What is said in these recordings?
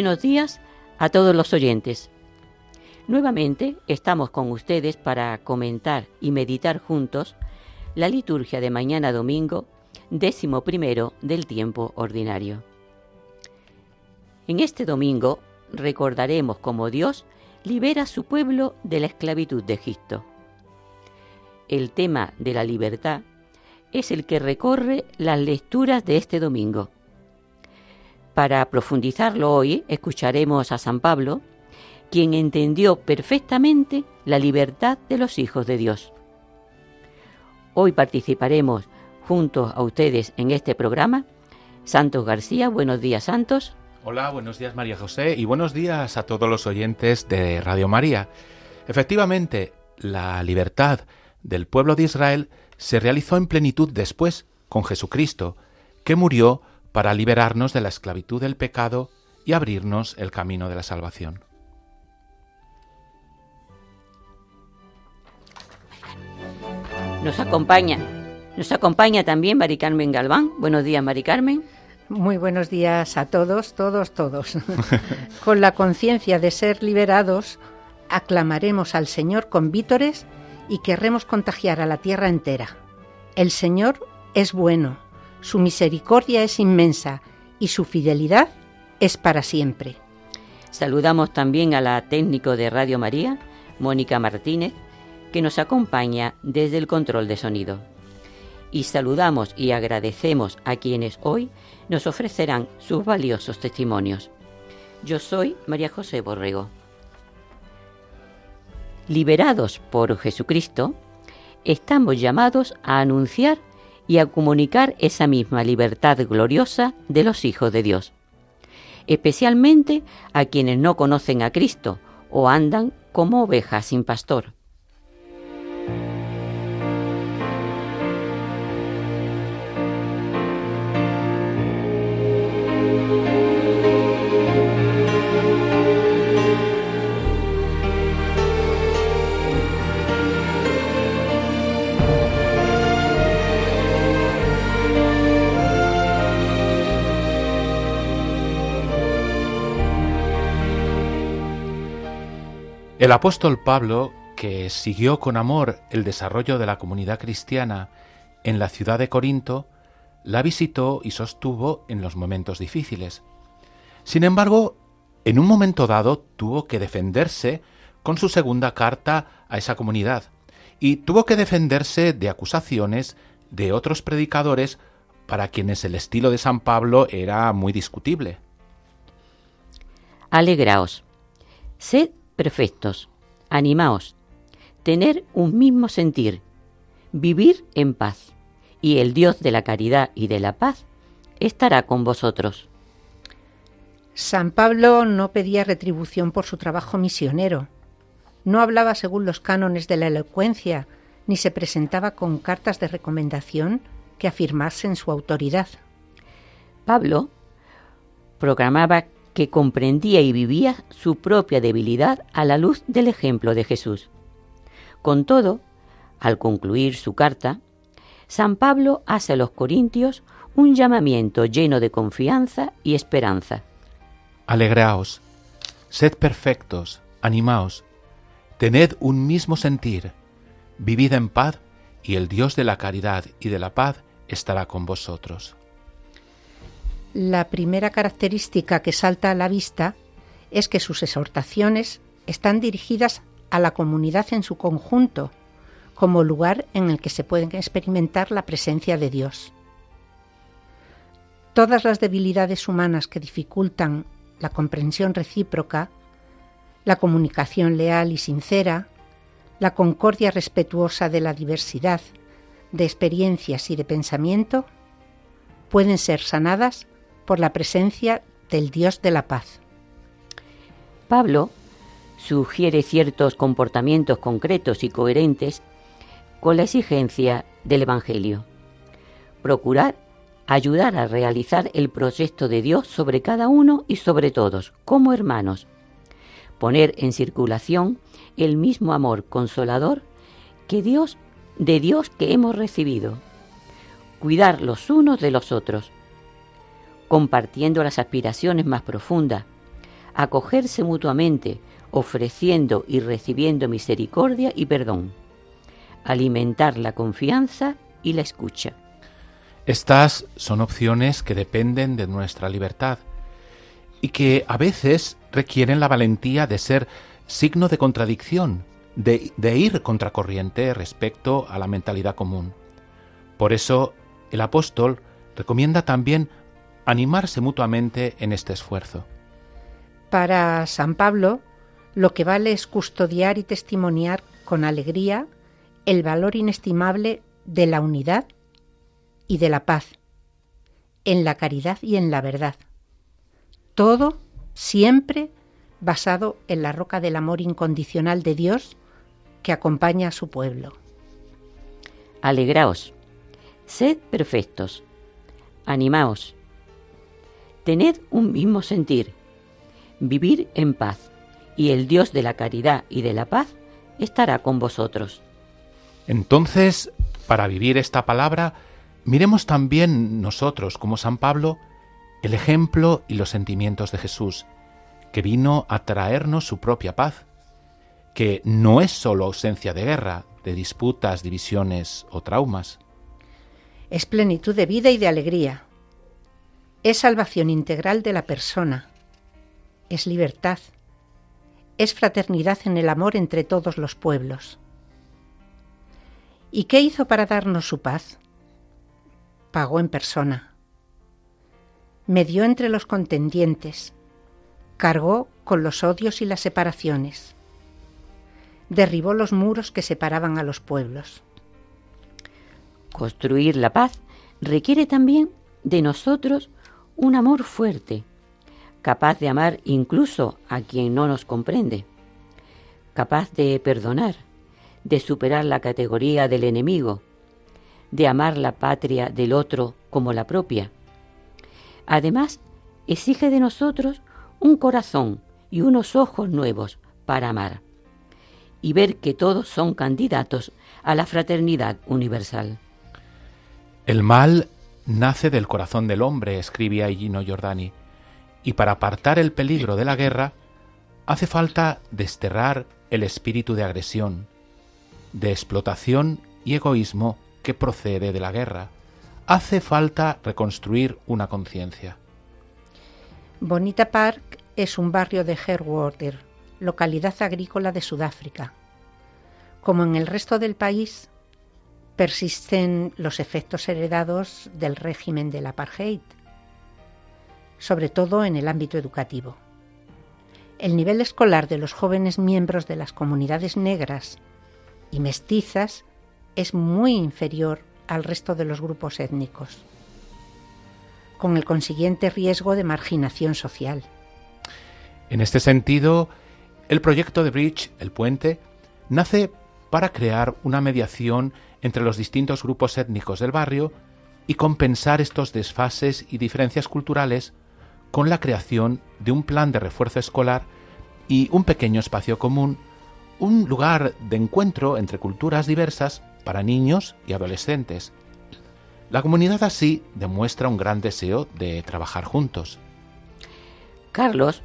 Buenos días a todos los oyentes. Nuevamente estamos con ustedes para comentar y meditar juntos la liturgia de mañana domingo, décimo primero del tiempo ordinario. En este domingo recordaremos cómo Dios libera a su pueblo de la esclavitud de Egipto. El tema de la libertad es el que recorre las lecturas de este domingo para profundizarlo hoy, escucharemos a San Pablo, quien entendió perfectamente la libertad de los hijos de Dios. Hoy participaremos junto a ustedes en este programa. Santos García, buenos días Santos. Hola, buenos días María José y buenos días a todos los oyentes de Radio María. Efectivamente, la libertad del pueblo de Israel se realizó en plenitud después con Jesucristo, que murió para liberarnos de la esclavitud del pecado y abrirnos el camino de la salvación. Nos acompaña, nos acompaña también Mari Carmen Galván. Buenos días, Mari Carmen. Muy buenos días a todos, todos, todos. con la conciencia de ser liberados, aclamaremos al Señor con vítores y querremos contagiar a la tierra entera. El Señor es bueno, su misericordia es inmensa y su fidelidad es para siempre. Saludamos también a la técnico de Radio María, Mónica Martínez, que nos acompaña desde el control de sonido. Y saludamos y agradecemos a quienes hoy nos ofrecerán sus valiosos testimonios. Yo soy María José Borrego. Liberados por Jesucristo, estamos llamados a anunciar y a comunicar esa misma libertad gloriosa de los hijos de Dios, especialmente a quienes no conocen a Cristo o andan como ovejas sin pastor. El apóstol Pablo, que siguió con amor el desarrollo de la comunidad cristiana en la ciudad de Corinto, la visitó y sostuvo en los momentos difíciles. Sin embargo, en un momento dado tuvo que defenderse con su segunda carta a esa comunidad y tuvo que defenderse de acusaciones de otros predicadores para quienes el estilo de San Pablo era muy discutible. Alegraos, sed perfectos, animaos, tener un mismo sentir, vivir en paz, y el Dios de la caridad y de la paz estará con vosotros. San Pablo no pedía retribución por su trabajo misionero, no hablaba según los cánones de la elocuencia, ni se presentaba con cartas de recomendación que afirmasen su autoridad. Pablo proclamaba que comprendía y vivía su propia debilidad a la luz del ejemplo de Jesús. Con todo, al concluir su carta, San Pablo hace a los corintios un llamamiento lleno de confianza y esperanza. Alegraos, sed perfectos, animaos, tened un mismo sentir, vivid en paz, y el Dios de la caridad y de la paz estará con vosotros. La primera característica que salta a la vista es que sus exhortaciones están dirigidas a la comunidad en su conjunto, como lugar en el que se puede experimentar la presencia de Dios. Todas las debilidades humanas que dificultan la comprensión recíproca, la comunicación leal y sincera, la concordia respetuosa de la diversidad de experiencias y de pensamiento, pueden ser sanadas por la presencia del Dios de la paz. Pablo sugiere ciertos comportamientos concretos y coherentes con la exigencia del Evangelio. Procurar ayudar a realizar el proyecto de Dios sobre cada uno y sobre todos, como hermanos. Poner en circulación el mismo amor consolador que Dios de Dios que hemos recibido. Cuidar los unos de los otros, compartiendo las aspiraciones más profundas, acogerse mutuamente, ofreciendo y recibiendo misericordia y perdón, alimentar la confianza y la escucha. Estas son opciones que dependen de nuestra libertad y que a veces requieren la valentía de ser signo de contradicción, de, de ir contracorriente respecto a la mentalidad común. Por eso el apóstol recomienda también animarse mutuamente en este esfuerzo. Para San Pablo, lo que vale es custodiar y testimoniar con alegría el valor inestimable de la unidad y de la paz, en la caridad y en la verdad. Todo siempre basado en la roca del amor incondicional de Dios que acompaña a su pueblo. Alegraos, sed perfectos, animaos, tened un mismo sentir, vivir en paz, y el Dios de la caridad y de la paz estará con vosotros. Entonces, para vivir esta palabra, miremos también nosotros, como San Pablo, el ejemplo y los sentimientos de Jesús, que vino a traernos su propia paz, que no es sólo ausencia de guerra, de disputas, divisiones o traumas. Es plenitud de vida y de alegría. Es salvación integral de la persona. Es libertad. Es fraternidad en el amor entre todos los pueblos. ¿Y qué hizo para darnos su paz? Pagó en persona. Medió entre los contendientes. Cargó con los odios y las separaciones. Derribó los muros que separaban a los pueblos. Construir la paz requiere también de nosotros un amor fuerte, capaz de amar incluso a quien no nos comprende, capaz de perdonar, de superar la categoría del enemigo, de amar la patria del otro como la propia. Además, exige de nosotros un corazón y unos ojos nuevos para amar y ver que todos son candidatos a la fraternidad universal. El mal nace del corazón del hombre, escribía Gino Giordani, y para apartar el peligro de la guerra hace falta desterrar el espíritu de agresión, de explotación y egoísmo que procede de la guerra. Hace falta reconstruir una conciencia. Bonita Park es un barrio de Herwater, localidad agrícola de Sudáfrica. Como en el resto del país, persisten los efectos heredados del régimen del apartheid, sobre todo en el ámbito educativo. El nivel escolar de los jóvenes miembros de las comunidades negras y mestizas es muy inferior al resto de los grupos étnicos, con el consiguiente riesgo de marginación social. En este sentido, el proyecto de Bridge, el puente, nace para crear una mediación entre los distintos grupos étnicos del barrio y compensar estos desfases y diferencias culturales con la creación de un plan de refuerzo escolar y un pequeño espacio común un lugar de encuentro entre culturas diversas para niños y adolescentes. La comunidad así demuestra un gran deseo de trabajar juntos. Carlos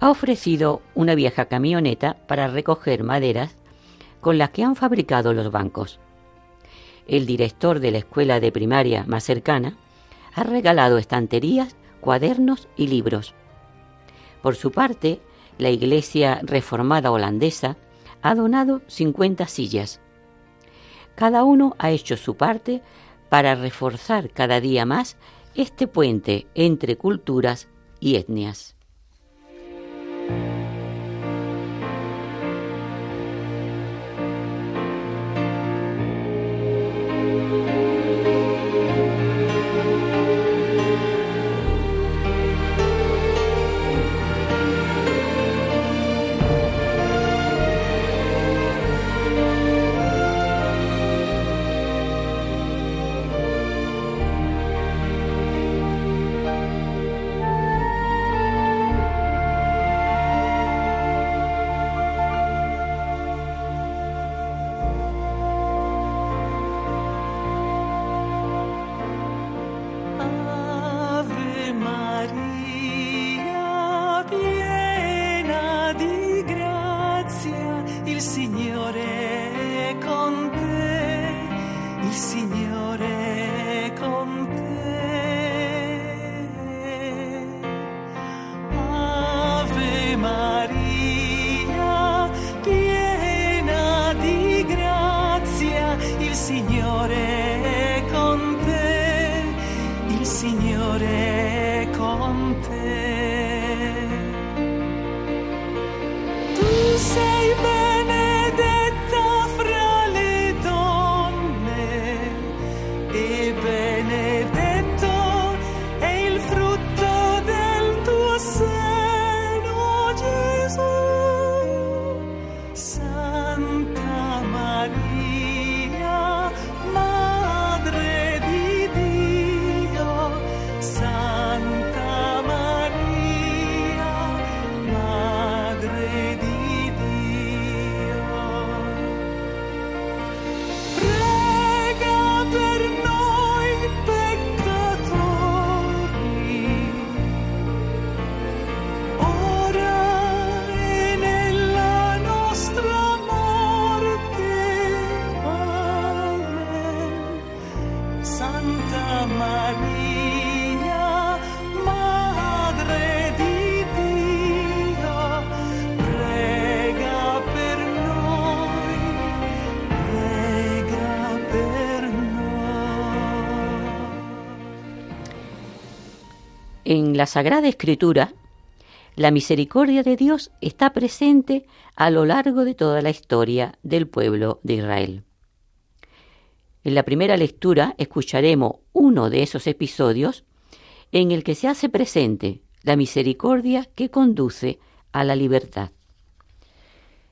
ha ofrecido una vieja camioneta para recoger maderas con las que han fabricado los bancos. El director de la escuela de primaria más cercana ha regalado estanterías cuadernos y libros. Por su parte, la Iglesia Reformada Holandesa ha donado 50 sillas. Cada uno ha hecho su parte para reforzar cada día más este puente entre culturas y etnias. La Sagrada Escritura, la misericordia de Dios está presente a lo largo de toda la historia del pueblo de Israel. En la primera lectura escucharemos uno de esos episodios en el que se hace presente la misericordia que conduce a la libertad.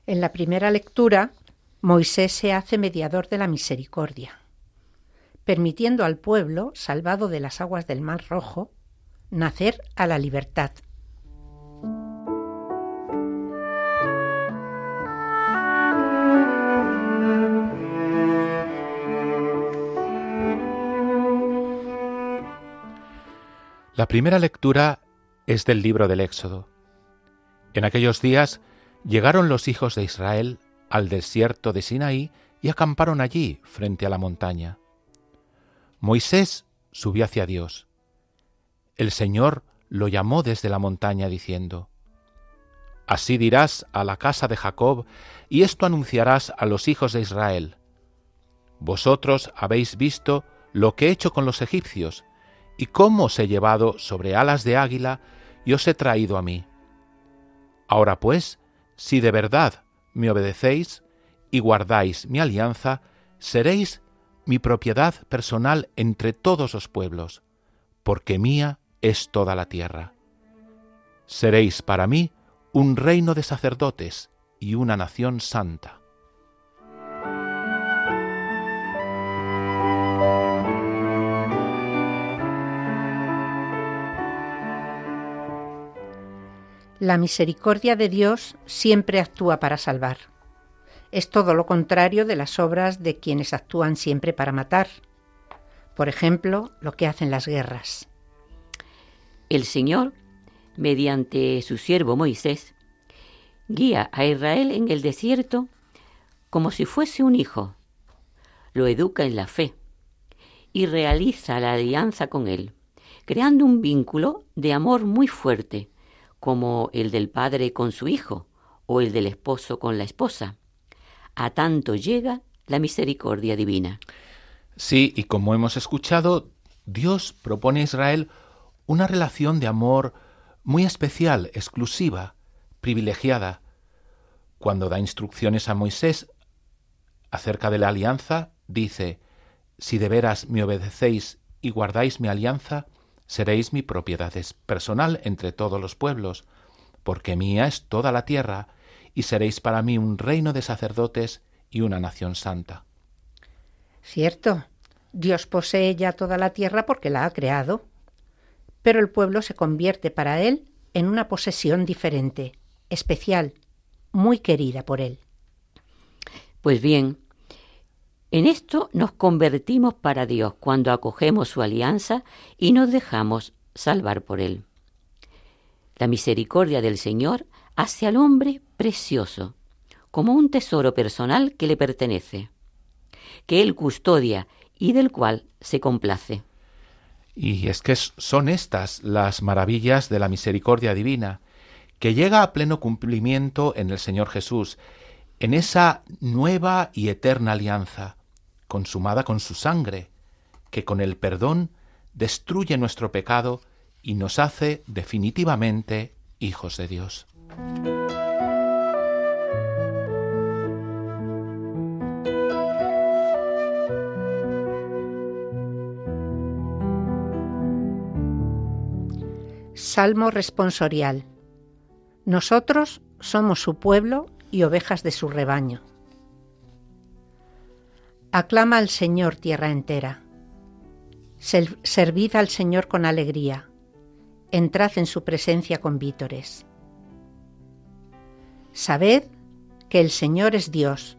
En la primera lectura, Moisés se hace mediador de la misericordia, permitiendo al pueblo, salvado de las aguas del Mar Rojo, nacer a la libertad. La primera lectura es del libro del Éxodo. En aquellos días llegaron los hijos de Israel al desierto de Sinaí y acamparon allí, frente a la montaña. Moisés subió hacia Dios el Señor lo llamó desde la montaña diciendo, Así dirás a la casa de Jacob, y esto anunciarás a los hijos de Israel. Vosotros habéis visto lo que he hecho con los egipcios, y cómo os he llevado sobre alas de águila y os he traído a mí. Ahora pues, si de verdad me obedecéis y guardáis mi alianza, seréis mi propiedad personal entre todos los pueblos, porque mía es toda la tierra. Seréis para mí un reino de sacerdotes y una nación santa. La misericordia de Dios siempre actúa para salvar. Es todo lo contrario de las obras de quienes actúan siempre para matar. Por ejemplo, lo que hacen las guerras. El Señor, mediante su siervo Moisés, guía a Israel en el desierto como si fuese un hijo, lo educa en la fe y realiza la alianza con él, creando un vínculo de amor muy fuerte, como el del padre con su hijo o el del esposo con la esposa. A tanto llega la misericordia divina. Sí, y como hemos escuchado, Dios propone a Israel una relación de amor muy especial, exclusiva, privilegiada. Cuando da instrucciones a Moisés acerca de la alianza, dice, Si de veras me obedecéis y guardáis mi alianza, seréis mi propiedad personal entre todos los pueblos, porque mía es toda la tierra, y seréis para mí un reino de sacerdotes y una nación santa. Cierto, Dios posee ya toda la tierra porque la ha creado, pero el pueblo se convierte para él en una posesión diferente, especial, muy querida por él. Pues bien, en esto nos convertimos para Dios cuando acogemos su alianza y nos dejamos salvar por Él. La misericordia del Señor hace al hombre precioso, como un tesoro personal que le pertenece, que Él custodia y del cual se complace. Y es que son estas las maravillas de la misericordia divina, que llega a pleno cumplimiento en el Señor Jesús, en esa nueva y eterna alianza, consumada con su sangre, que con el perdón destruye nuestro pecado y nos hace definitivamente hijos de Dios. Salmo responsorial. Nosotros somos su pueblo y ovejas de su rebaño. Aclama al Señor tierra entera. Servid al Señor con alegría. Entrad en su presencia con vítores. Sabed que el Señor es Dios,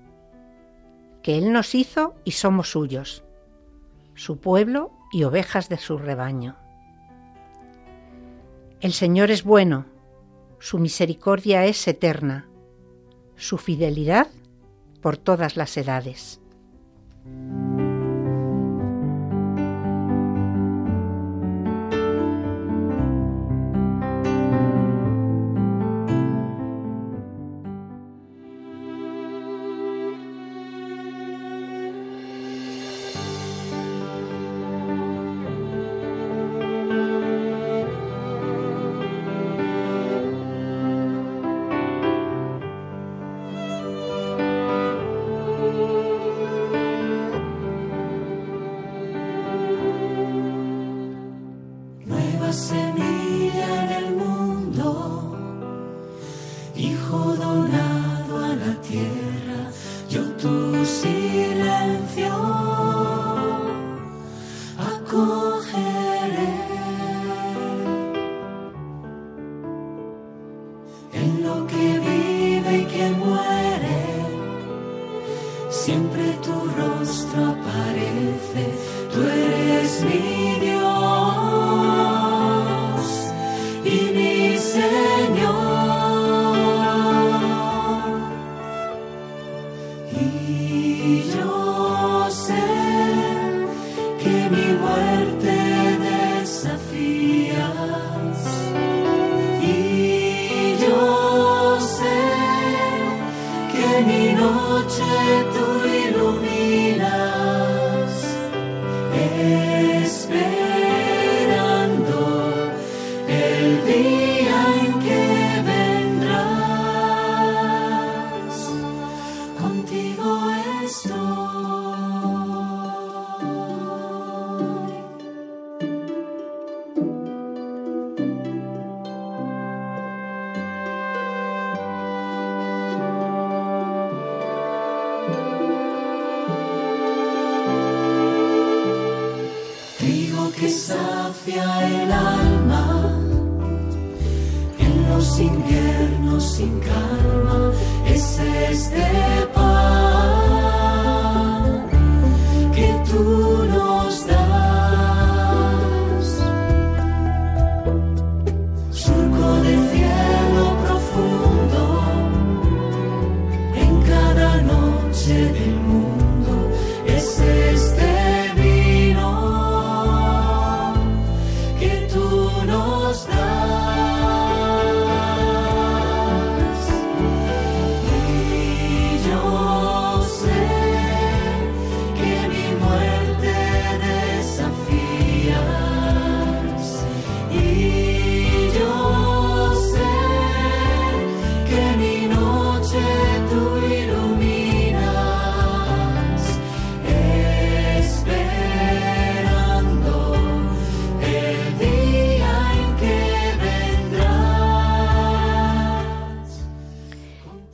que Él nos hizo y somos suyos, su pueblo y ovejas de su rebaño. El Señor es bueno, su misericordia es eterna, su fidelidad por todas las edades.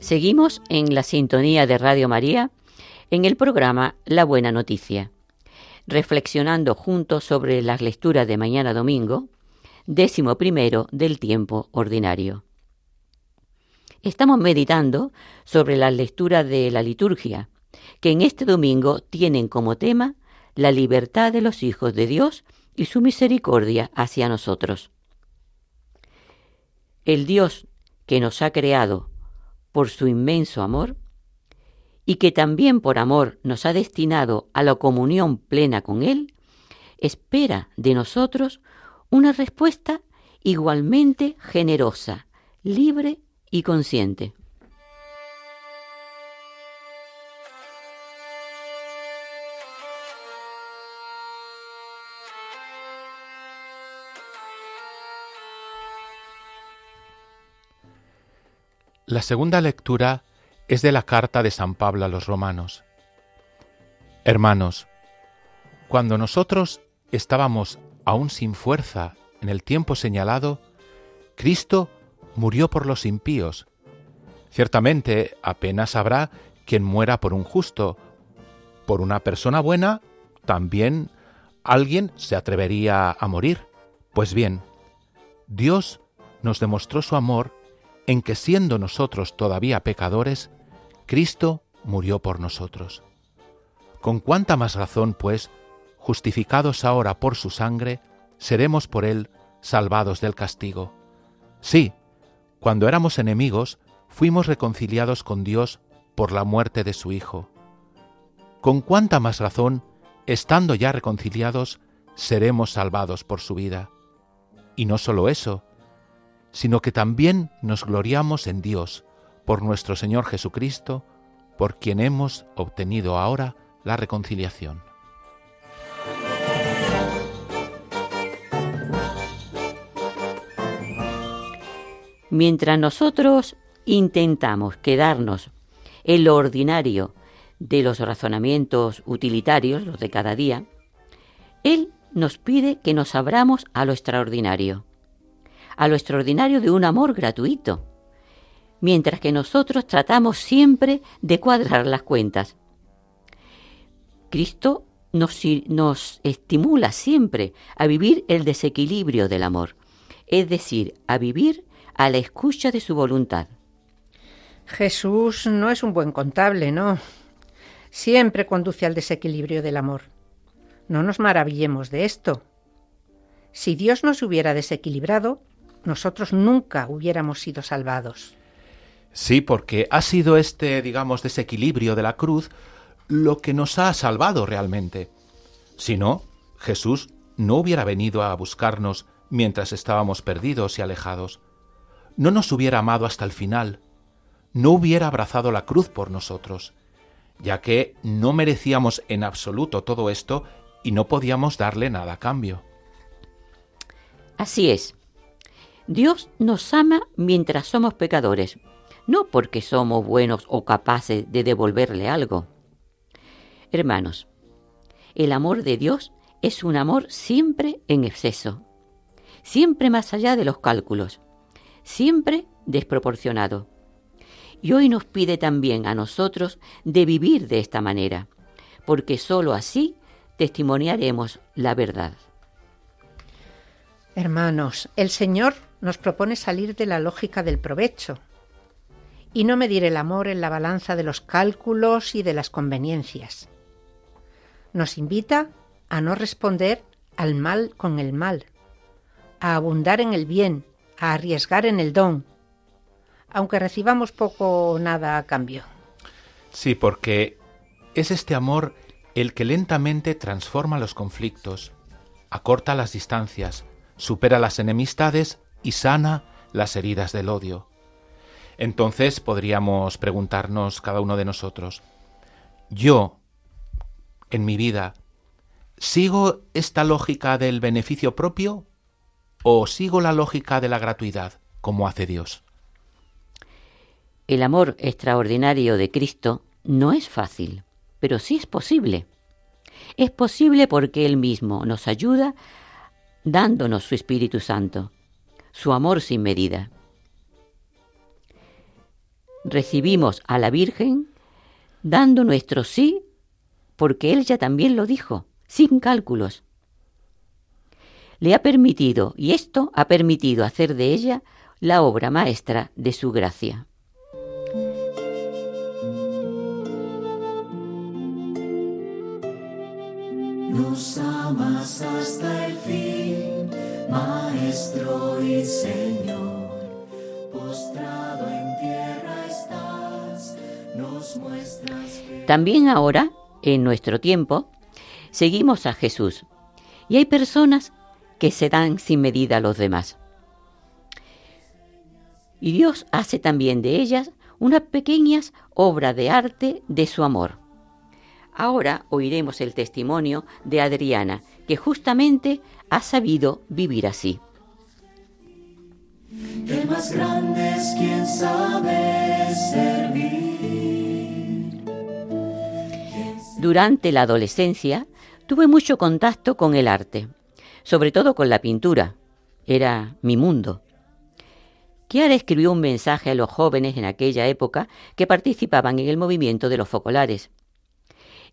Seguimos en la sintonía de Radio María en el programa La Buena Noticia, reflexionando juntos sobre las lecturas de mañana domingo, décimo primero del tiempo ordinario. Estamos meditando sobre las lecturas de la liturgia, que en este domingo tienen como tema la libertad de los hijos de Dios y su misericordia hacia nosotros. El Dios que nos ha creado por su inmenso amor y que también por amor nos ha destinado a la comunión plena con Él, espera de nosotros una respuesta igualmente generosa, libre y consciente. La segunda lectura es de la carta de San Pablo a los romanos. Hermanos, cuando nosotros estábamos aún sin fuerza en el tiempo señalado, Cristo murió por los impíos. Ciertamente apenas habrá quien muera por un justo. Por una persona buena, también alguien se atrevería a morir. Pues bien, Dios nos demostró su amor en que siendo nosotros todavía pecadores, Cristo murió por nosotros. Con cuánta más razón, pues, justificados ahora por su sangre, seremos por él salvados del castigo. Sí, cuando éramos enemigos, fuimos reconciliados con Dios por la muerte de su Hijo. Con cuánta más razón, estando ya reconciliados, seremos salvados por su vida. Y no solo eso, sino que también nos gloriamos en Dios, por nuestro Señor Jesucristo, por quien hemos obtenido ahora la reconciliación. Mientras nosotros intentamos quedarnos en lo ordinario de los razonamientos utilitarios, los de cada día, Él nos pide que nos abramos a lo extraordinario a lo extraordinario de un amor gratuito, mientras que nosotros tratamos siempre de cuadrar las cuentas. Cristo nos, nos, estimula siempre a vivir el desequilibrio del amor, es decir, a vivir a la escucha de su voluntad. Jesús no es un buen contable, ¿no? Siempre conduce al desequilibrio del amor. No nos maravillemos de esto. Si Dios nos hubiera desequilibrado, nosotros nunca hubiéramos sido salvados. Sí, porque ha sido este, digamos, desequilibrio de la cruz lo que nos ha salvado realmente. Si no, Jesús no hubiera venido a buscarnos mientras estábamos perdidos y alejados. No nos hubiera amado hasta el final. No hubiera abrazado la cruz por nosotros, ya que no merecíamos en absoluto todo esto y no podíamos darle nada a cambio. Así es. Dios nos ama mientras somos pecadores, no porque somos buenos o capaces de devolverle algo. Hermanos, el amor de Dios es un amor siempre en exceso, siempre más allá de los cálculos, siempre desproporcionado. Y hoy nos pide también a nosotros de vivir de esta manera, porque sólo así testimoniaremos la verdad. Hermanos, el Señor nos propone salir de la lógica del provecho y no medir el amor en la balanza de los cálculos y de las conveniencias. Nos invita a no responder al mal con el mal, a abundar en el bien, a arriesgar en el don, aunque recibamos poco o nada a cambio. Sí, porque es este amor el que lentamente transforma los conflictos, acorta las distancias, supera las enemistades y sana las heridas del odio. Entonces podríamos preguntarnos cada uno de nosotros, yo, en mi vida, ¿sigo esta lógica del beneficio propio o sigo la lógica de la gratuidad, como hace Dios? El amor extraordinario de Cristo no es fácil, pero sí es posible. Es posible porque Él mismo nos ayuda dándonos su Espíritu Santo su amor sin medida. recibimos a la Virgen dando nuestro sí, porque Él ya también lo dijo, sin cálculos. Le ha permitido, y esto ha permitido hacer de ella la obra maestra de su gracia. Nos amas hasta el fin, Maestro y Señor. Postrado en tierra estás, nos muestras También ahora, en nuestro tiempo, seguimos a Jesús. Y hay personas que se dan sin medida a los demás. Y Dios hace también de ellas unas pequeñas obras de arte de su amor. Ahora oiremos el testimonio de Adriana, que justamente ha sabido vivir así. El más grande es quien sabe servir. Durante la adolescencia tuve mucho contacto con el arte, sobre todo con la pintura. Era mi mundo. Chiara escribió un mensaje a los jóvenes en aquella época que participaban en el movimiento de los focolares.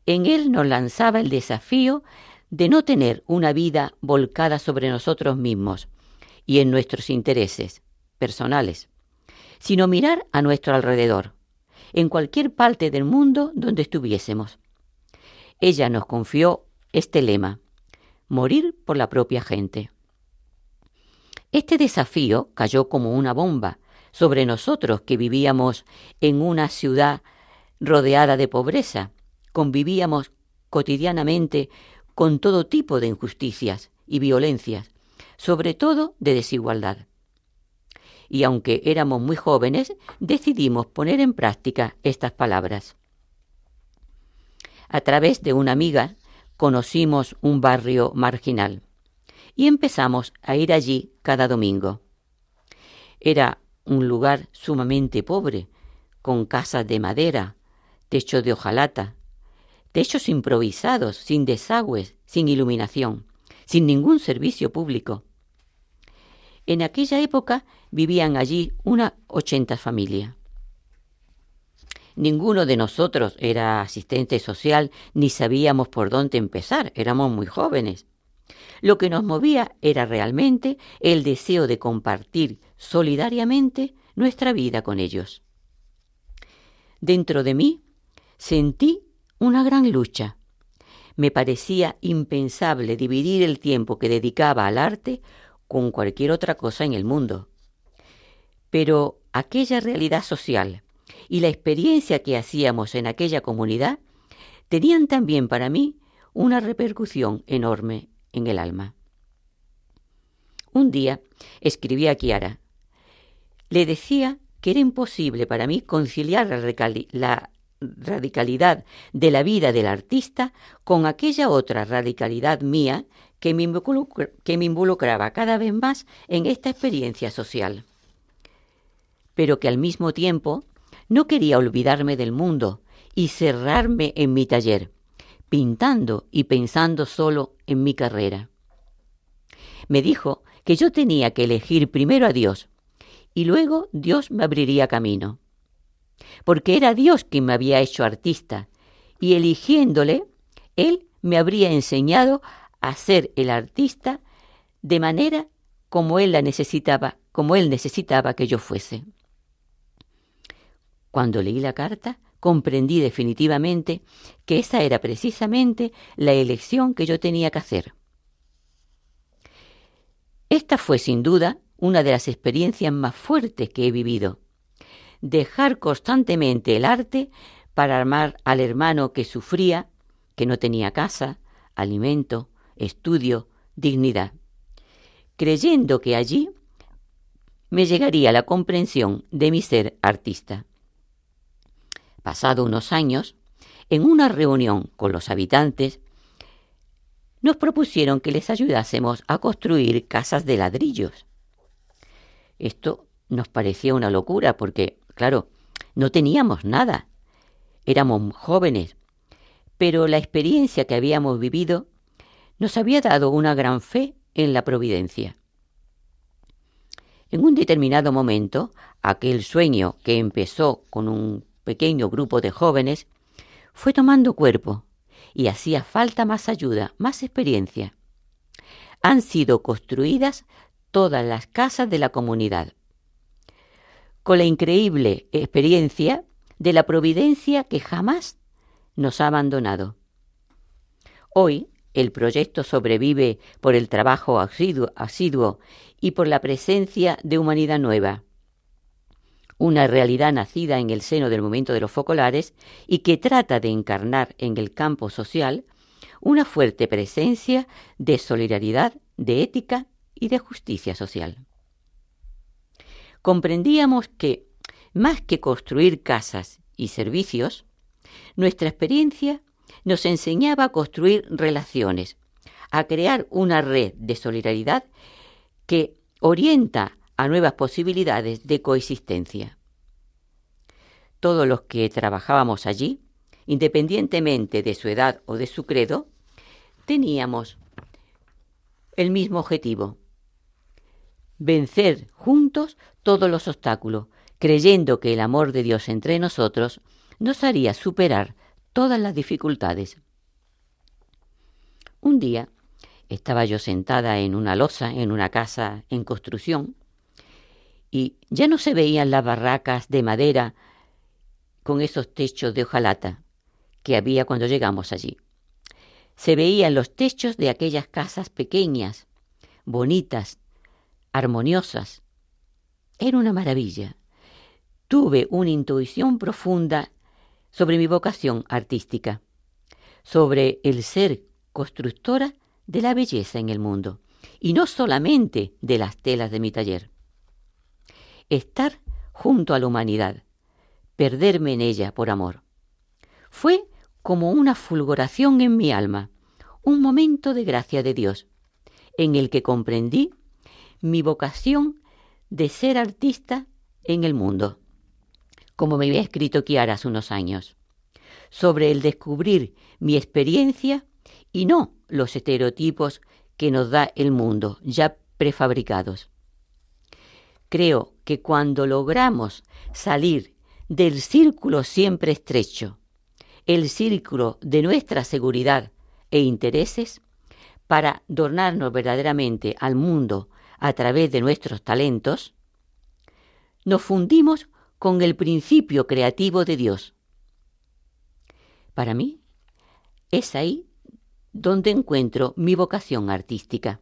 En él nos lanzaba el desafío de no tener una vida volcada sobre nosotros mismos y en nuestros intereses personales, sino mirar a nuestro alrededor, en cualquier parte del mundo donde estuviésemos. Ella nos confió este lema, morir por la propia gente. Este desafío cayó como una bomba sobre nosotros que vivíamos en una ciudad rodeada de pobreza convivíamos cotidianamente con todo tipo de injusticias y violencias, sobre todo de desigualdad. Y aunque éramos muy jóvenes, decidimos poner en práctica estas palabras. A través de una amiga conocimos un barrio marginal y empezamos a ir allí cada domingo. Era un lugar sumamente pobre, con casas de madera, techo de hojalata, techos improvisados, sin desagües, sin iluminación, sin ningún servicio público. En aquella época vivían allí unas ochenta familias. Ninguno de nosotros era asistente social ni sabíamos por dónde empezar, éramos muy jóvenes. Lo que nos movía era realmente el deseo de compartir solidariamente nuestra vida con ellos. Dentro de mí sentí una gran lucha. Me parecía impensable dividir el tiempo que dedicaba al arte con cualquier otra cosa en el mundo. Pero aquella realidad social y la experiencia que hacíamos en aquella comunidad tenían también para mí una repercusión enorme en el alma. Un día escribí a Kiara. Le decía que era imposible para mí conciliar la, radicalidad de la vida del artista con aquella otra radicalidad mía que me, involucraba cada vez más en esta experiencia social. Pero que al mismo tiempo no quería olvidarme del mundo y cerrarme en mi taller, pintando y pensando solo en mi carrera. Me dijo que yo tenía que elegir primero a Dios y luego Dios me abriría camino porque era Dios quien me había hecho artista, y eligiéndole, Él me habría enseñado a ser el artista de manera como Él la necesitaba, como Él necesitaba que yo fuese. Cuando leí la carta, comprendí definitivamente que esa era precisamente la elección que yo tenía que hacer. Esta fue sin duda una de las experiencias más fuertes que he vivido, dejar constantemente el arte para armar al hermano que sufría, que no tenía casa, alimento, estudio, dignidad, creyendo que allí me llegaría la comprensión de mi ser artista. Pasado unos años, en una reunión con los habitantes, nos propusieron que les ayudásemos a construir casas de ladrillos. Esto nos parecía una locura porque Claro, no teníamos nada. Éramos jóvenes. Pero la experiencia que habíamos vivido nos había dado una gran fe en la providencia. En un determinado momento, aquel sueño que empezó con un pequeño grupo de jóvenes fue tomando cuerpo y hacía falta más ayuda, más experiencia. Han sido construidas todas las casas de la comunidad, con la increíble experiencia de la providencia que jamás nos ha abandonado. Hoy el proyecto sobrevive por el trabajo asiduo, y por la presencia de humanidad nueva, una realidad nacida en el seno del momento de los focolares y que trata de encarnar en el campo social una fuerte presencia de solidaridad, de ética y de justicia social. Comprendíamos que, más que construir casas y servicios, nuestra experiencia nos enseñaba a construir relaciones, a crear una red de solidaridad que orienta a nuevas posibilidades de coexistencia. Todos los que trabajábamos allí, independientemente de su edad o de su credo, teníamos el mismo objetivo, vencer juntos todos los obstáculos, creyendo que el amor de Dios entre nosotros nos haría superar todas las dificultades. Un día estaba yo sentada en una losa en una casa en construcción y ya no se veían las barracas de madera con esos techos de hojalata que había cuando llegamos allí. Se veían los techos de aquellas casas pequeñas, bonitas, armoniosas. Era una maravilla. Tuve una intuición profunda sobre mi vocación artística, sobre el ser constructora de la belleza en el mundo, y no solamente de las telas de mi taller. Estar junto a la humanidad, perderme en ella por amor. Fue como una fulgoración en mi alma, un momento de gracia de Dios, en el que comprendí mi vocación de ser artista en el mundo como me había escrito Kiara hace unos años, sobre el descubrir mi experiencia y no los estereotipos que nos da el mundo ya prefabricados. Creo que cuando logramos salir del círculo siempre estrecho, el círculo de nuestra seguridad e intereses, para donarnos verdaderamente al mundo a través de nuestros talentos, nos fundimos con el principio creativo de Dios. Para mí, es ahí donde encuentro mi vocación artística.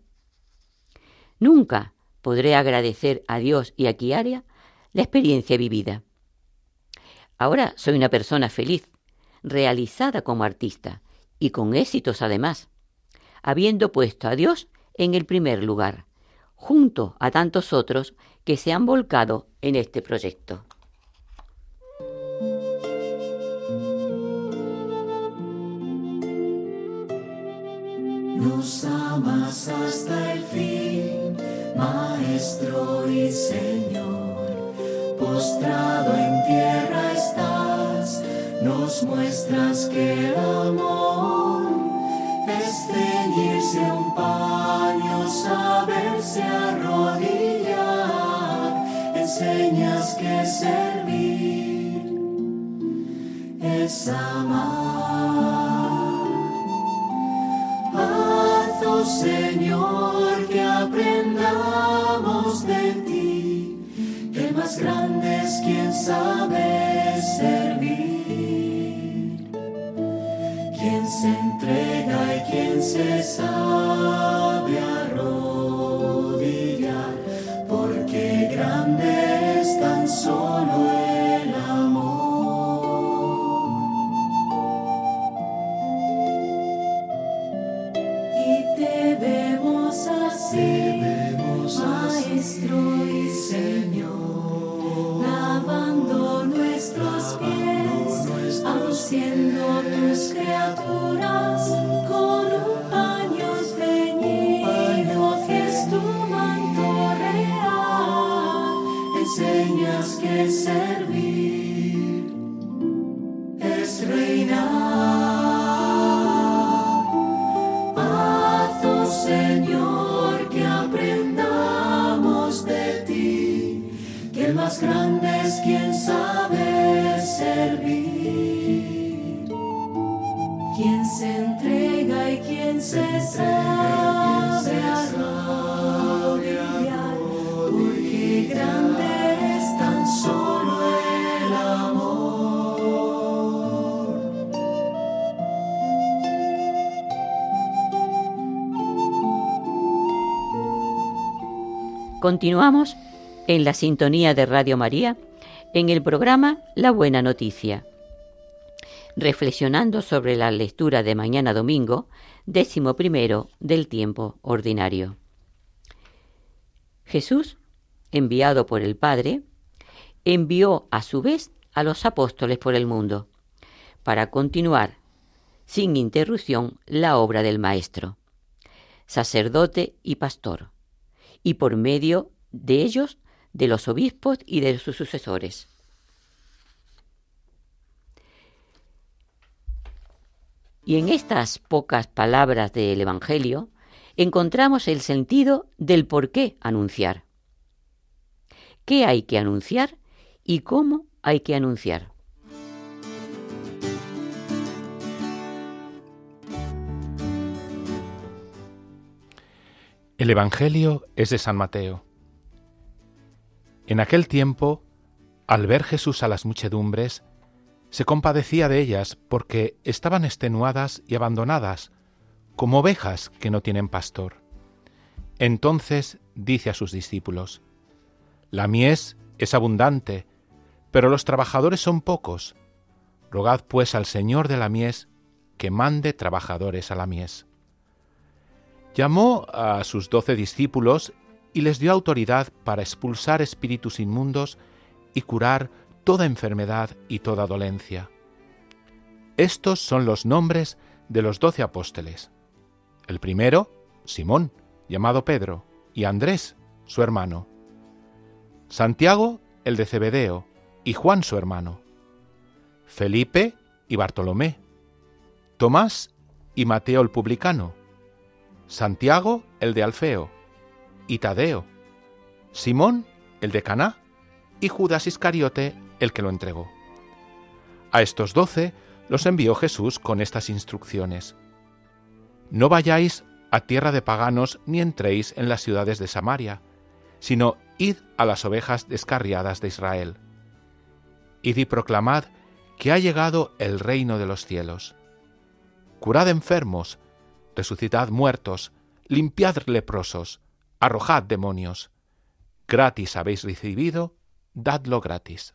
Nunca podré agradecer a Dios y a Kiaria la experiencia vivida. Ahora soy una persona feliz, realizada como artista y con éxitos además, habiendo puesto a Dios en el primer lugar, junto a tantos otros que se han volcado en este proyecto. Nos amas hasta el fin, Maestro y Señor. Postrado en tierra estás, nos muestras que el amor es ceñirse un paño, saberse arrodillar. Enseñas que servir es amar. Y Continuamos en la sintonía de Radio María en el programa La Buena Noticia, reflexionando sobre la lectura de mañana domingo, décimo primero del tiempo ordinario. Jesús, enviado por el Padre, envió a su vez a los apóstoles por el mundo, para continuar sin interrupción la obra del Maestro, sacerdote y pastor, y por medio de ellos de los obispos y de sus sucesores. Y en estas pocas palabras del Evangelio encontramos el sentido del por qué anunciar. ¿Qué hay que anunciar y cómo hay que anunciar? El Evangelio es de San Mateo. En aquel tiempo, al ver Jesús a las muchedumbres, se compadecía de ellas porque estaban extenuadas y abandonadas, como ovejas que no tienen pastor. Entonces dice a sus discípulos, La mies es abundante, pero los trabajadores son pocos. Rogad pues al Señor de la mies que mande trabajadores a la mies. Llamó a sus doce discípulos y les dio autoridad para expulsar espíritus inmundos y curar toda enfermedad y toda dolencia. Estos son los nombres de los doce apóstoles. El primero, Simón, llamado Pedro, y Andrés, su hermano. Santiago, el de Cebedeo, y Juan, su hermano. Felipe y Bartolomé. Tomás y Mateo el publicano. Santiago, el de Alfeo, y Tadeo, Simón, el de Caná, y Judas Iscariote, el que lo entregó. A estos doce los envió Jesús con estas instrucciones. No vayáis a tierra de paganos ni entréis en las ciudades de Samaria, sino id a las ovejas descarriadas de Israel. Id y proclamad que ha llegado el reino de los cielos. Curad enfermos, resucitad muertos, limpiad leprosos, arrojad demonios. Gratis habéis recibido, dadlo gratis.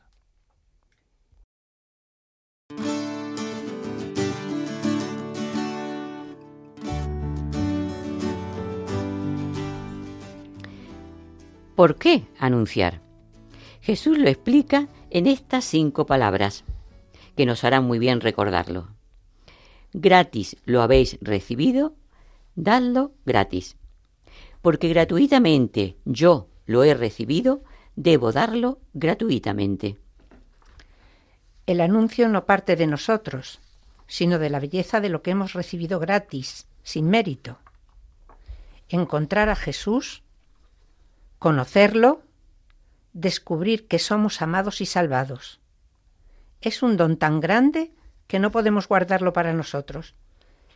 ¿Por qué anunciar? Jesús lo explica en estas cinco palabras, que nos harán muy bien recordarlo. Gratis lo habéis recibido, dadlo gratis. Porque gratuitamente yo lo he recibido, debo darlo gratuitamente. El anuncio no parte de nosotros, sino de la belleza de lo que hemos recibido gratis, sin mérito. Encontrar a Jesús, conocerlo, descubrir que somos amados y salvados. Es un don tan grande que no podemos guardarlo para nosotros.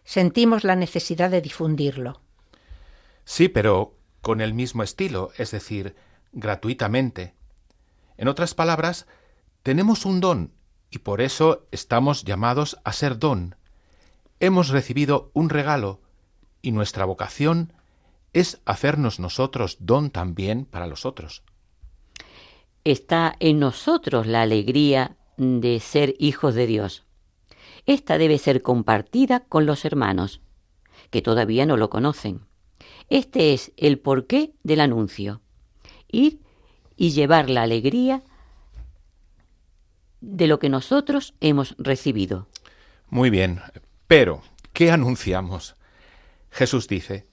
Sentimos la necesidad de difundirlo. Sí, pero con el mismo estilo, es decir, gratuitamente. En otras palabras, tenemos un don y por eso estamos llamados a ser don. Hemos recibido un regalo y nuestra vocación es hacernos nosotros don también para los otros. Está en nosotros la alegría de ser hijos de Dios. Esta debe ser compartida con los hermanos, que todavía no lo conocen. Este es el porqué del anuncio. Ir y llevar la alegría de lo que nosotros hemos recibido. Muy bien, pero ¿qué anunciamos? Jesús dice,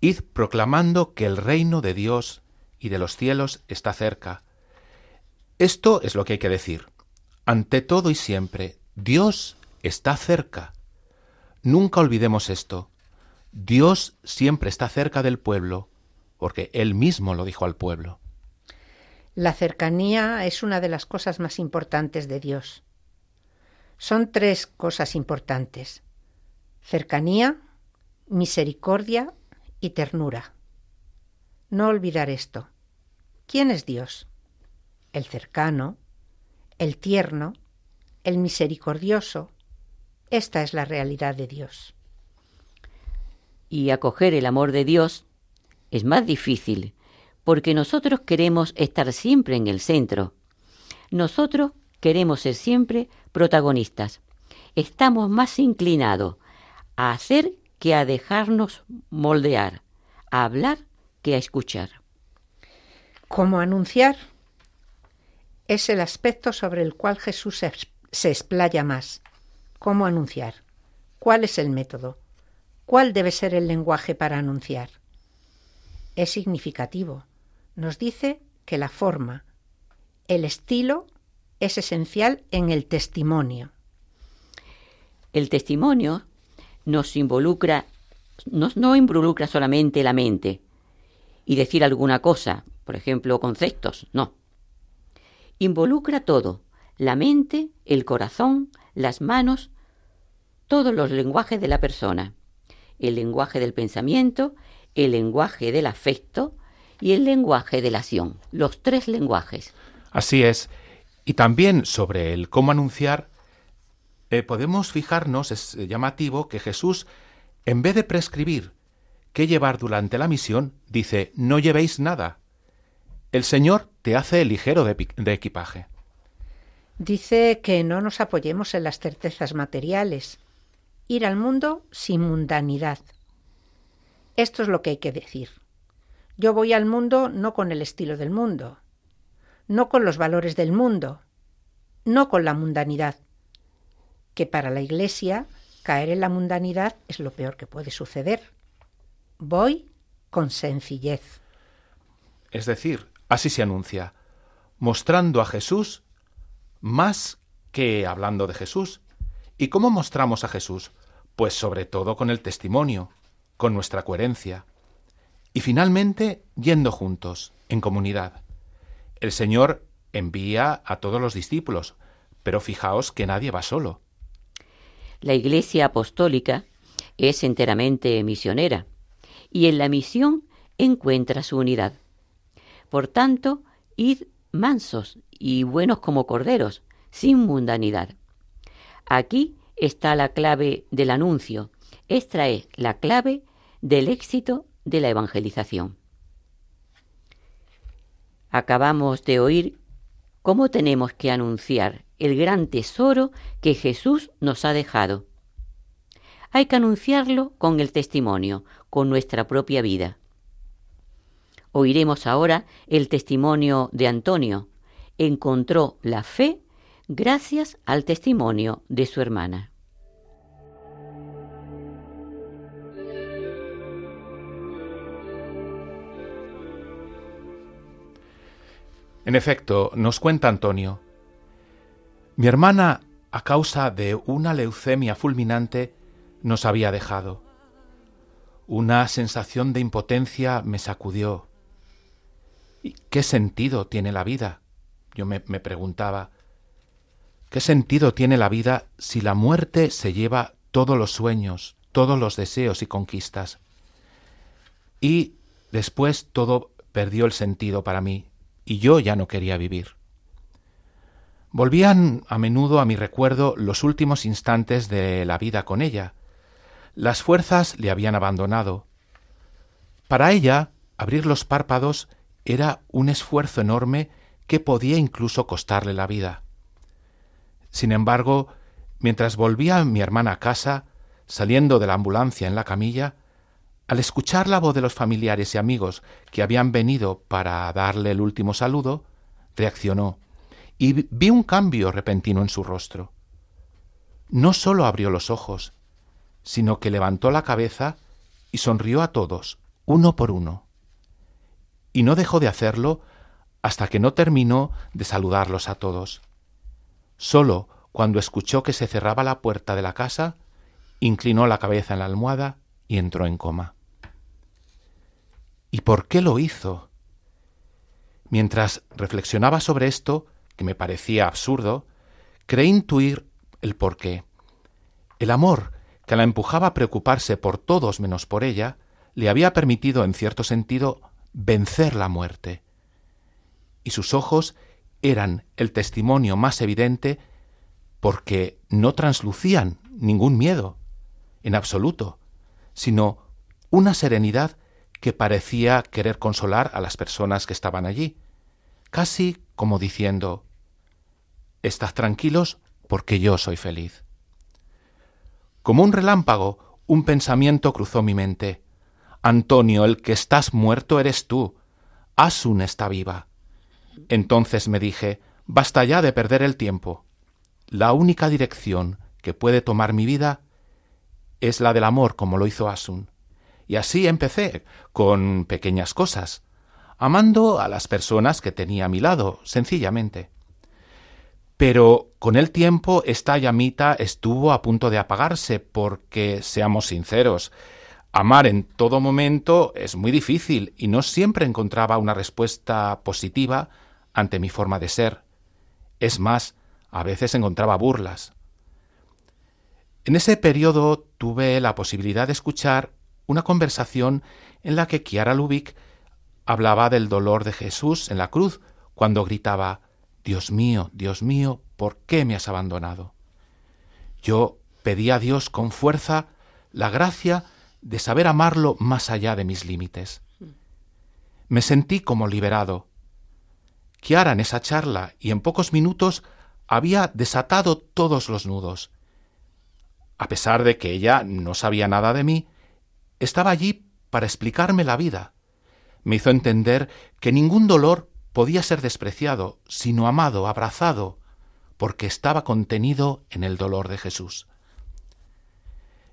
Id proclamando que el reino de Dios y de los cielos está cerca. Esto es lo que hay que decir. Ante todo y siempre, Dios está cerca. Nunca olvidemos esto. Dios siempre está cerca del pueblo, porque Él mismo lo dijo al pueblo. La cercanía es una de las cosas más importantes de Dios. Son tres cosas importantes. Cercanía, misericordia y ternura. No olvidar esto. ¿Quién es Dios? El cercano, el tierno, el misericordioso. Esta es la realidad de Dios. Y acoger el amor de Dios es más difícil porque nosotros queremos estar siempre en el centro. Nosotros queremos ser siempre protagonistas. Estamos más inclinados a hacer que a dejarnos moldear, a hablar que a escuchar. ¿Cómo anunciar? Es el aspecto sobre el cual Jesús se explaya más. ¿Cómo anunciar? ¿Cuál es el método? ¿Cuál debe ser el lenguaje para anunciar? Es significativo nos dice que la forma, el estilo, es esencial en el testimonio. El testimonio nos involucra, nos, no involucra solamente la mente y decir alguna cosa, por ejemplo, conceptos, no. Involucra todo, la mente, el corazón, las manos, todos los lenguajes de la persona, el lenguaje del pensamiento, el lenguaje del afecto, y el lenguaje de la acción, los tres lenguajes. Así es. Y también sobre el cómo anunciar, eh, podemos fijarnos, es llamativo, que Jesús, en vez de prescribir qué llevar durante la misión, dice, no llevéis nada. El Señor te hace ligero de equipaje. Dice que no nos apoyemos en las certezas materiales, ir al mundo sin mundanidad. Esto es lo que hay que decir. Yo voy al mundo no con el estilo del mundo, no con los valores del mundo, no con la mundanidad, que para la Iglesia caer en la mundanidad es lo peor que puede suceder. Voy con sencillez. Es decir, así se anuncia, mostrando a Jesús más que hablando de Jesús. ¿Y cómo mostramos a Jesús? Pues sobre todo con el testimonio, con nuestra coherencia, y finalmente yendo juntos, en comunidad. El Señor envía a todos los discípulos, pero fijaos que nadie va solo. La Iglesia Apostólica es enteramente misionera y en la misión encuentra su unidad. Por tanto, id mansos y buenos como corderos, sin mundanidad. Aquí está la clave del anuncio. Esta es la clave del éxito de la evangelización. Acabamos de oír cómo tenemos que anunciar el gran tesoro que Jesús nos ha dejado. Hay que anunciarlo con el testimonio, con nuestra propia vida. Oiremos ahora el testimonio de Antonio. Encontró la fe gracias al testimonio de su hermana. En efecto, nos cuenta Antonio, mi hermana, a causa de una leucemia fulminante, nos había dejado. Una sensación de impotencia me sacudió. ¿Y qué sentido tiene la vida? Yo me preguntaba. ¿Qué sentido tiene la vida si la muerte se lleva todos los sueños, todos los deseos y conquistas? Y después todo perdió el sentido para mí y yo ya no quería vivir. Volvían a menudo a mi recuerdo los últimos instantes de la vida con ella. Las fuerzas le habían abandonado. Para ella, abrir los párpados era un esfuerzo enorme que podía incluso costarle la vida. Sin embargo, mientras volvía mi hermana a casa, saliendo de la ambulancia en la camilla, al escuchar la voz de los familiares y amigos que habían venido para darle el último saludo, reaccionó y vi un cambio repentino en su rostro. No sólo abrió los ojos, sino que levantó la cabeza y sonrió a todos, uno por uno. Y no dejó de hacerlo hasta que no terminó de saludarlos a todos. Sólo cuando escuchó que se cerraba la puerta de la casa, inclinó la cabeza en la almohada y entró en coma. ¿Y por qué lo hizo? Mientras reflexionaba sobre esto, que me parecía absurdo, creí intuir el porqué. El amor que la empujaba a preocuparse por todos menos por ella, le había permitido, en cierto sentido, vencer la muerte. Y sus ojos eran el testimonio más evidente porque no translucían ningún miedo, en absoluto, sino una serenidad que parecía querer consolar a las personas que estaban allí, casi como diciendo Estad tranquilos porque yo soy feliz. Como un relámpago, un pensamiento cruzó mi mente. Antonio, el que estás muerto eres tú. Asun está viva. Entonces me dije, basta ya de perder el tiempo. La única dirección que puede tomar mi vida es la del amor, como lo hizo Asun. Y así empecé, con pequeñas cosas, amando a las personas que tenía a mi lado, sencillamente. Pero con el tiempo esta llamita estuvo a punto de apagarse porque, seamos sinceros, amar en todo momento es muy difícil y no siempre encontraba una respuesta positiva ante mi forma de ser. Es más, a veces encontraba burlas. En ese periodo tuve la posibilidad de escuchar una conversación en la que Kiara Lubick hablaba del dolor de Jesús en la cruz cuando gritaba Dios mío, Dios mío, ¿por qué me has abandonado? Yo pedí a Dios con fuerza la gracia de saber amarlo más allá de mis límites. Me sentí como liberado. Kiara en esa charla y en pocos minutos había desatado todos los nudos. A pesar de que ella no sabía nada de mí, estaba allí para explicarme la vida. Me hizo entender que ningún dolor podía ser despreciado, sino amado, abrazado, porque estaba contenido en el dolor de Jesús.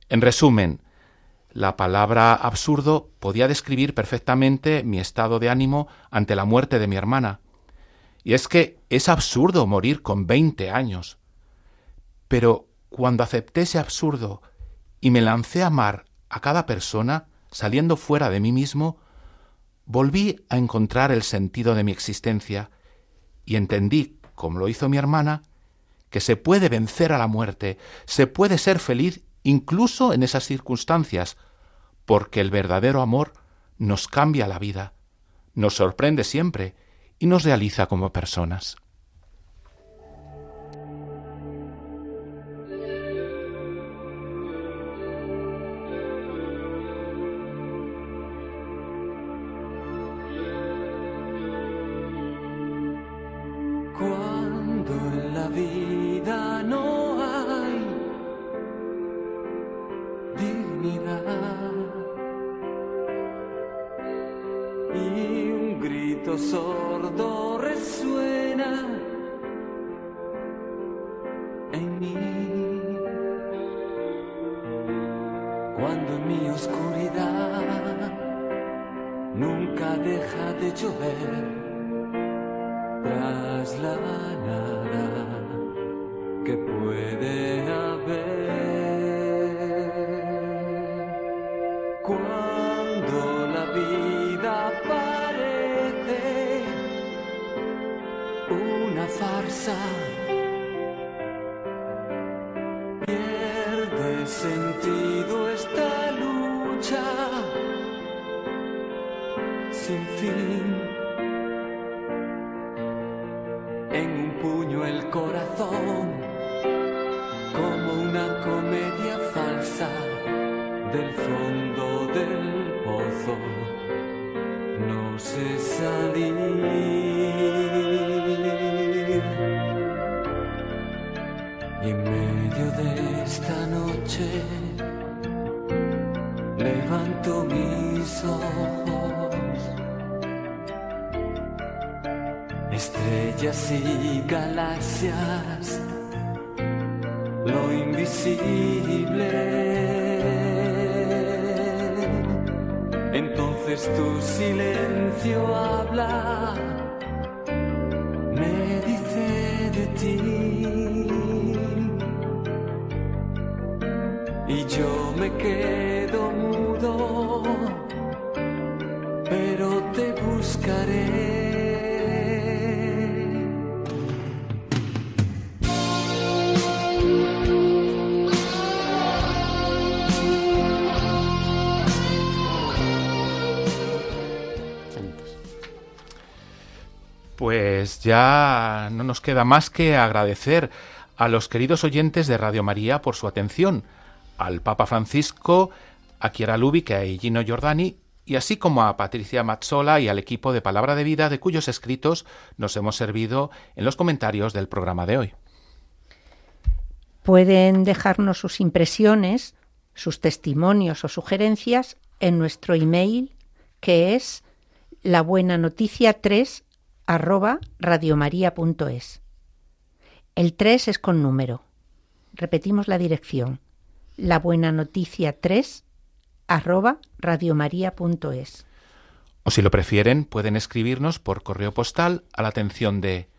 En resumen, la palabra absurdo podía describir perfectamente mi estado de ánimo ante la muerte de mi hermana. Y es que es absurdo morir con veinte años. Pero cuando acepté ese absurdo y me lancé a amar a cada persona, saliendo fuera de mí mismo, volví a encontrar el sentido de mi existencia y entendí, como lo hizo mi hermana, que se puede vencer a la muerte, se puede ser feliz incluso en esas circunstancias, porque el verdadero amor nos cambia la vida, nos sorprende siempre y nos realiza como personas. Estrellas y galaxias, lo invisible. Entonces tu silencio habla, ya no nos queda más que agradecer a los queridos oyentes de Radio María por su atención, al Papa Francisco, a Chiara Lubic, a Gino Giordani, y así como a Patricia Mazzola y al equipo de Palabra de Vida, de cuyos escritos nos hemos servido en los comentarios del programa de hoy. Pueden dejarnos sus impresiones, sus testimonios o sugerencias en nuestro email, que es la buena noticia 3 arroba radiomaria.es. El 3 es con número. Repetimos la dirección. La buena noticia 3 arroba radiomaria.es. O si lo prefieren, pueden escribirnos por correo postal a la atención de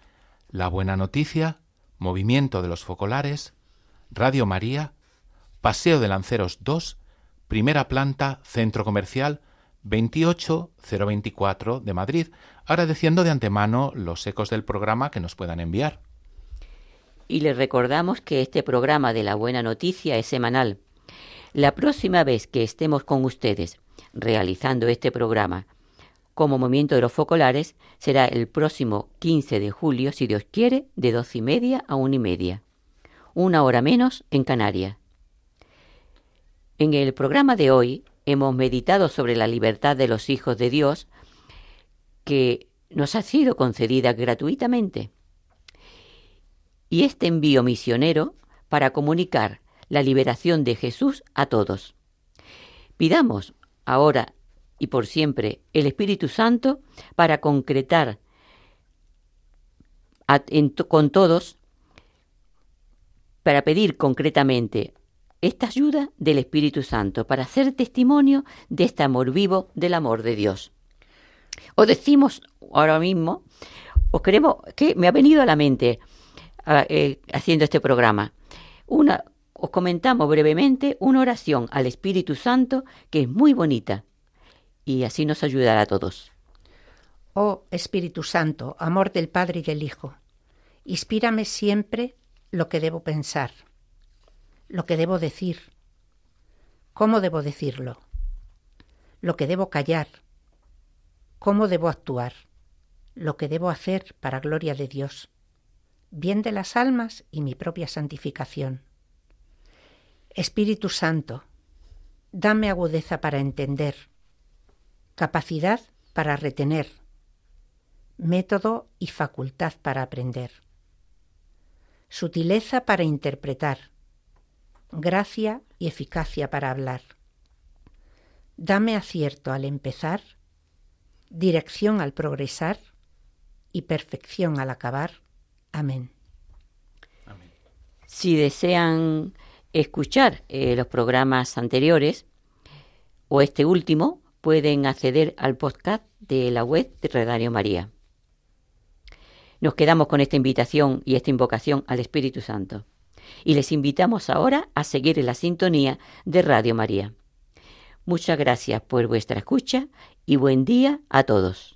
La Buena Noticia, Movimiento de los Focolares, Radio María, Paseo de Lanceros 2, primera planta, Centro Comercial 28024 de Madrid, agradeciendo de antemano los ecos del programa que nos puedan enviar. Y les recordamos que este programa de la Buena Noticia es semanal. La próxima vez que estemos con ustedes realizando este programa como Movimiento de los Focolares será el próximo 15 de julio, si Dios quiere, de dos y media a una y media. Una hora menos en Canarias. En el programa de hoy hemos meditado sobre la libertad de los hijos de Dios que nos ha sido concedida gratuitamente. Y este envío misionero para comunicar la liberación de Jesús a todos. Pidamos ahora y por siempre el Espíritu Santo para concretar con todos, para pedir concretamente esta ayuda del Espíritu Santo, para hacer testimonio de este amor vivo del amor de Dios. Os decimos ahora mismo, os queremos, que me ha venido a la mente eh, haciendo este programa, una, os comentamos brevemente una oración al Espíritu Santo que es muy bonita y así nos ayudará a todos. Oh Espíritu Santo, amor del Padre y del Hijo, inspírame siempre lo que debo pensar, lo que debo decir, cómo debo decirlo, lo que debo callar, cómo debo actuar, lo que debo hacer para gloria de Dios, bien de las almas y mi propia santificación. Espíritu Santo, dame agudeza para entender, capacidad para retener, método y facultad para aprender, sutileza para interpretar, gracia y eficacia para hablar. Dame acierto al empezar, dirección al progresar y perfección al acabar. Amén. Si desean escuchar eh, los programas anteriores o este último, pueden acceder al podcast de la web de Radio María. Nos quedamos con esta invitación y esta invocación al Espíritu Santo. Y les invitamos ahora a seguir en la sintonía de Radio María. Muchas gracias por vuestra escucha y buen día a todos.